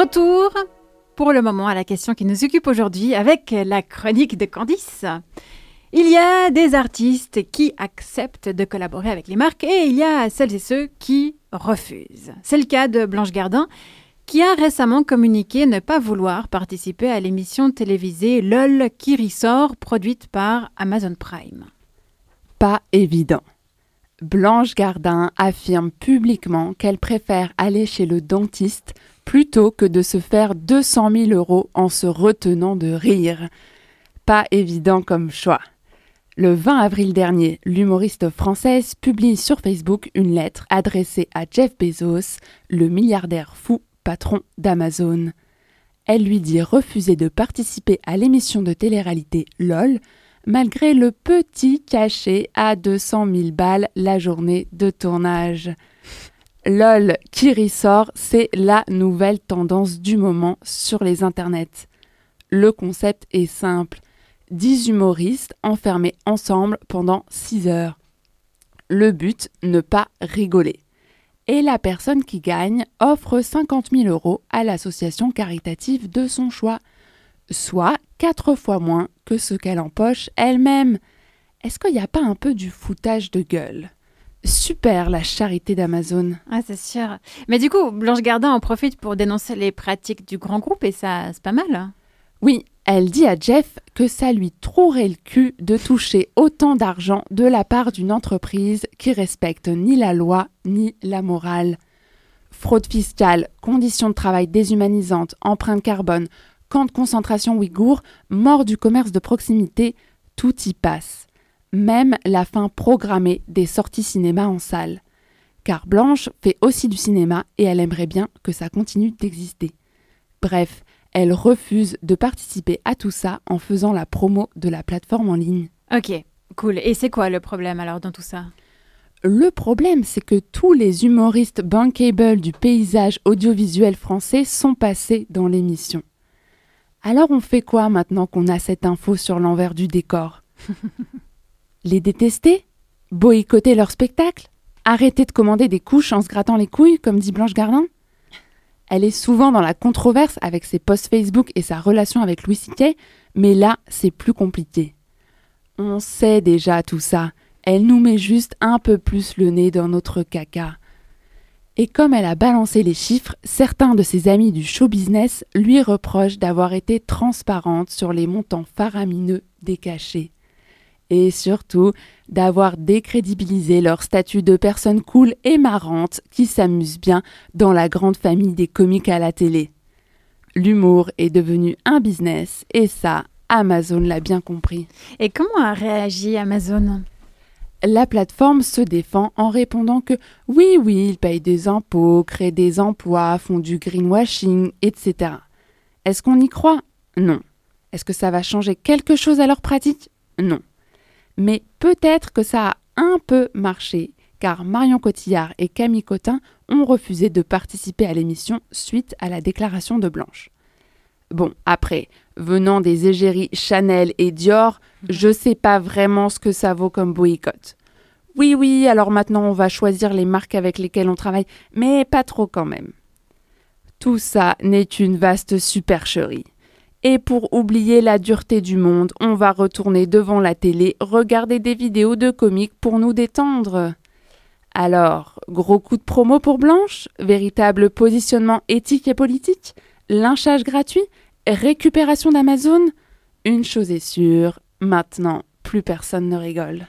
Retour pour le moment à la question qui nous occupe aujourd'hui avec la chronique de Candice. Il y a des artistes qui acceptent de collaborer avec les marques et il y a celles et ceux qui refusent. C'est le cas de Blanche Gardin qui a récemment communiqué ne pas vouloir participer à l'émission télévisée LOL qui ressort produite par Amazon Prime. Pas évident. Blanche Gardin affirme publiquement qu'elle préfère aller chez le dentiste plutôt que de se faire 200 000 euros en se retenant de rire. Pas évident comme choix. Le 20 avril dernier, l'humoriste française publie sur Facebook une lettre adressée à Jeff Bezos, le milliardaire fou patron d'Amazon. Elle lui dit refuser de participer à l'émission de télé-réalité LOL, malgré le petit cachet à 200 000 balles la journée de tournage. LOL qui ressort, c'est la nouvelle tendance du moment sur les internets. Le concept est simple 10 humoristes enfermés ensemble pendant 6 heures. Le but, ne pas rigoler. Et la personne qui gagne offre 50 000 euros à l'association caritative de son choix, soit 4 fois moins que ce qu'elle empoche elle-même. Est-ce qu'il n'y a pas un peu du foutage de gueule? Super la charité d'Amazon. Ah, c'est sûr. Mais du coup, Blanche Gardin en profite pour dénoncer les pratiques du grand groupe et ça, c'est pas mal. Hein. Oui, elle dit à Jeff que ça lui trouverait le cul de toucher autant d'argent de la part d'une entreprise qui respecte ni la loi ni la morale. Fraude fiscale, conditions de travail déshumanisantes, empreinte carbone, camp de concentration ouïghour, mort du commerce de proximité, tout y passe. Même la fin programmée des sorties cinéma en salle. Car Blanche fait aussi du cinéma et elle aimerait bien que ça continue d'exister. Bref, elle refuse de participer à tout ça en faisant la promo de la plateforme en ligne. Ok, cool. Et c'est quoi le problème alors dans tout ça? Le problème, c'est que tous les humoristes bankable du paysage audiovisuel français sont passés dans l'émission. Alors on fait quoi maintenant qu'on a cette info sur l'envers du décor? Les détester Boycotter leur spectacle Arrêter de commander des couches en se grattant les couilles, comme dit Blanche Gardin elle est souvent dans la controverse avec ses posts Facebook et sa relation avec Louis C.K., mais là, c'est plus compliqué. On sait déjà tout ça. Elle nous met juste un peu plus le nez dans notre caca. Et comme elle a balancé les chiffres, certains de ses amis du show business lui reprochent d'avoir été transparente sur les montants faramineux des cachets et surtout d'avoir décrédibilisé leur statut de personnes cool et marrantes qui s'amusent bien dans la grande famille des comiques à la télé. L'humour est devenu un business et ça, Amazon l'a bien compris. Et comment a réagi Amazon? La plateforme se défend en répondant que oui, oui, ils payent des impôts, créent des emplois, font du greenwashing, etc. Est-ce qu'on y croit? Non. Est-ce que ça va changer quelque chose à leur pratique? Non. Mais peut-être que ça a un peu marché, car Marion Cotillard et Camille Cotin ont refusé de participer à l'émission suite à la déclaration de Blanche. Bon, après, venant des égéries Chanel et Dior, mhm. je sais pas vraiment ce que ça vaut comme boycott. Oui, oui, alors maintenant on va choisir les marques avec lesquelles on travaille, mais pas trop quand même. Tout ça n'est une vaste supercherie. Et pour oublier la dureté du monde, on va retourner devant la télé, regarder des vidéos de comiques pour nous détendre. Alors, gros coup de promo pour Blanche? Véritable positionnement éthique et politique? Lynchage gratuit? Récupération d'Amazon? Une chose est sûre, maintenant, plus personne ne rigole.